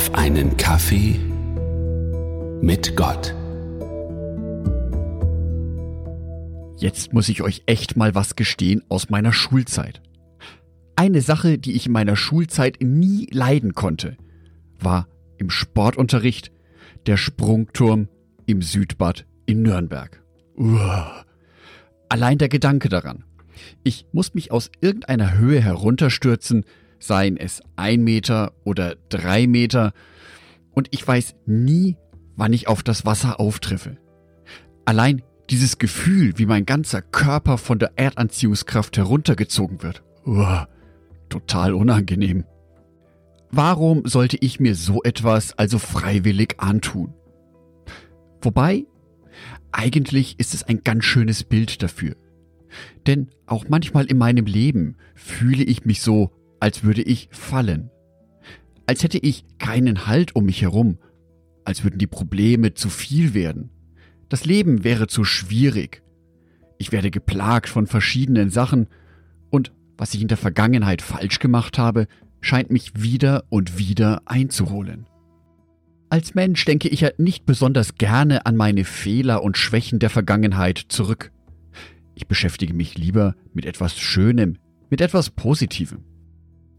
auf einen Kaffee mit Gott. Jetzt muss ich euch echt mal was gestehen aus meiner Schulzeit. Eine Sache, die ich in meiner Schulzeit nie leiden konnte, war im Sportunterricht der Sprungturm im Südbad in Nürnberg. Uah. Allein der Gedanke daran. Ich muss mich aus irgendeiner Höhe herunterstürzen, seien es ein Meter oder drei Meter, und ich weiß nie, wann ich auf das Wasser auftreffe. Allein dieses Gefühl, wie mein ganzer Körper von der Erdanziehungskraft heruntergezogen wird. Uah, total unangenehm. Warum sollte ich mir so etwas also freiwillig antun? Wobei, eigentlich ist es ein ganz schönes Bild dafür. Denn auch manchmal in meinem Leben fühle ich mich so, als würde ich fallen. Als hätte ich keinen Halt um mich herum, als würden die Probleme zu viel werden. Das Leben wäre zu schwierig. Ich werde geplagt von verschiedenen Sachen und was ich in der Vergangenheit falsch gemacht habe, scheint mich wieder und wieder einzuholen. Als Mensch denke ich ja nicht besonders gerne an meine Fehler und Schwächen der Vergangenheit zurück. Ich beschäftige mich lieber mit etwas Schönem, mit etwas Positivem.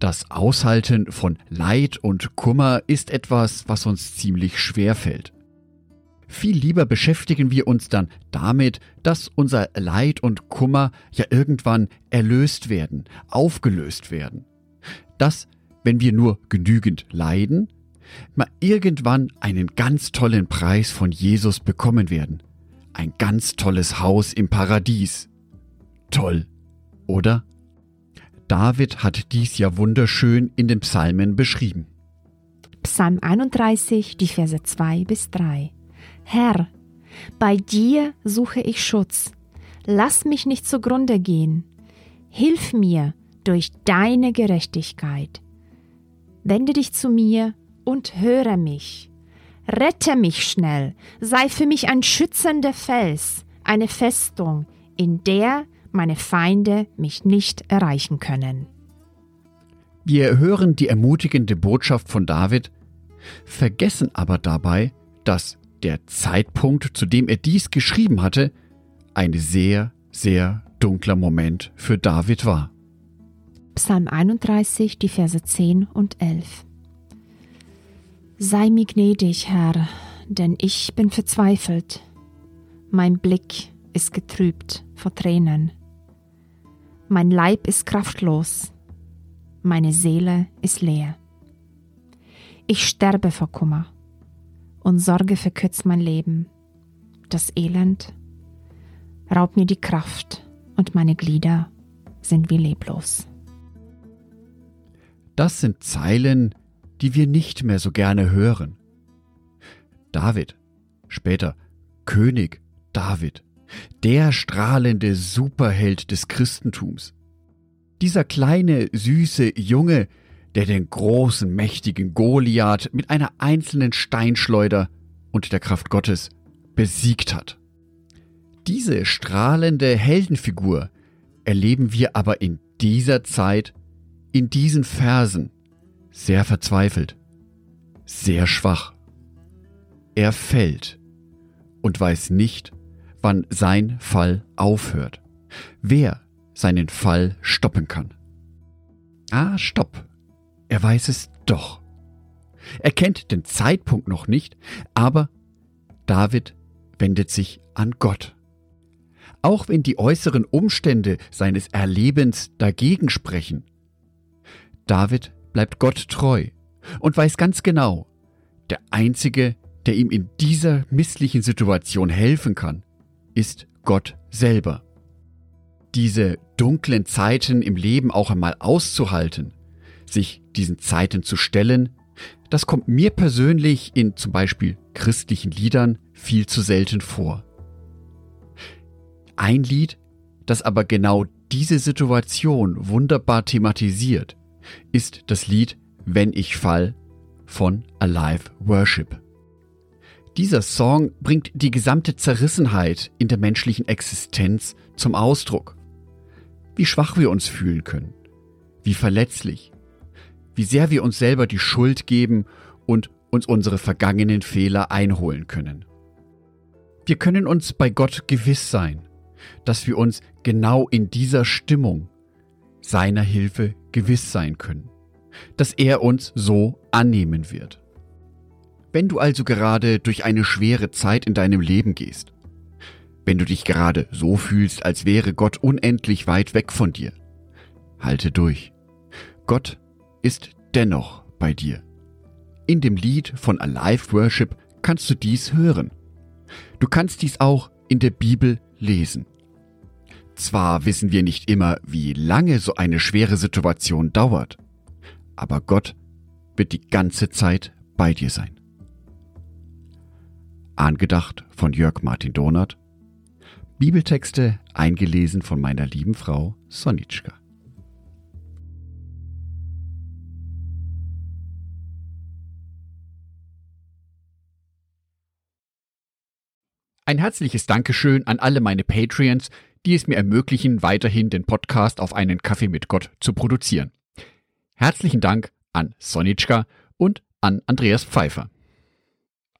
Das Aushalten von Leid und Kummer ist etwas, was uns ziemlich schwer fällt. Viel lieber beschäftigen wir uns dann damit, dass unser Leid und Kummer ja irgendwann erlöst werden, aufgelöst werden. Dass, wenn wir nur genügend leiden, mal irgendwann einen ganz tollen Preis von Jesus bekommen werden. Ein ganz tolles Haus im Paradies. Toll, oder? David hat dies ja wunderschön in den Psalmen beschrieben. Psalm 31, die Verse 2 bis 3. Herr, bei dir suche ich Schutz. Lass mich nicht zugrunde gehen. Hilf mir durch deine Gerechtigkeit. Wende dich zu mir und höre mich. Rette mich schnell, sei für mich ein schützender Fels, eine Festung, in der meine Feinde mich nicht erreichen können. Wir hören die ermutigende Botschaft von David, vergessen aber dabei, dass der Zeitpunkt, zu dem er dies geschrieben hatte, ein sehr, sehr dunkler Moment für David war. Psalm 31, die Verse 10 und 11. Sei mir gnädig, Herr, denn ich bin verzweifelt. Mein Blick ist getrübt vor Tränen. Mein Leib ist kraftlos, meine Seele ist leer. Ich sterbe vor Kummer und Sorge verkürzt mein Leben. Das Elend raubt mir die Kraft und meine Glieder sind wie leblos. Das sind Zeilen, die wir nicht mehr so gerne hören. David, später König David, der strahlende Superheld des Christentums. Dieser kleine, süße Junge, der den großen, mächtigen Goliath mit einer einzelnen Steinschleuder und der Kraft Gottes besiegt hat. Diese strahlende Heldenfigur erleben wir aber in dieser Zeit, in diesen Versen, sehr verzweifelt, sehr schwach. Er fällt und weiß nicht, wann sein Fall aufhört, wer seinen Fall stoppen kann. Ah, stopp. Er weiß es doch. Er kennt den Zeitpunkt noch nicht, aber David wendet sich an Gott. Auch wenn die äußeren Umstände seines Erlebens dagegen sprechen. David bleibt Gott treu und weiß ganz genau, der Einzige, der ihm in dieser misslichen Situation helfen kann, ist Gott selber. Diese dunklen Zeiten im Leben auch einmal auszuhalten, sich diesen Zeiten zu stellen, das kommt mir persönlich in zum Beispiel christlichen Liedern viel zu selten vor. Ein Lied, das aber genau diese Situation wunderbar thematisiert, ist das Lied Wenn ich fall von Alive Worship. Dieser Song bringt die gesamte Zerrissenheit in der menschlichen Existenz zum Ausdruck. Wie schwach wir uns fühlen können, wie verletzlich, wie sehr wir uns selber die Schuld geben und uns unsere vergangenen Fehler einholen können. Wir können uns bei Gott gewiss sein, dass wir uns genau in dieser Stimmung seiner Hilfe gewiss sein können, dass er uns so annehmen wird. Wenn du also gerade durch eine schwere Zeit in deinem Leben gehst, wenn du dich gerade so fühlst, als wäre Gott unendlich weit weg von dir, halte durch. Gott ist dennoch bei dir. In dem Lied von Alive Worship kannst du dies hören. Du kannst dies auch in der Bibel lesen. Zwar wissen wir nicht immer, wie lange so eine schwere Situation dauert, aber Gott wird die ganze Zeit bei dir sein. Angedacht von Jörg Martin Donat. Bibeltexte eingelesen von meiner lieben Frau Sonitschka. Ein herzliches Dankeschön an alle meine Patreons, die es mir ermöglichen, weiterhin den Podcast auf einen Kaffee mit Gott zu produzieren. Herzlichen Dank an Sonitschka und an Andreas Pfeiffer.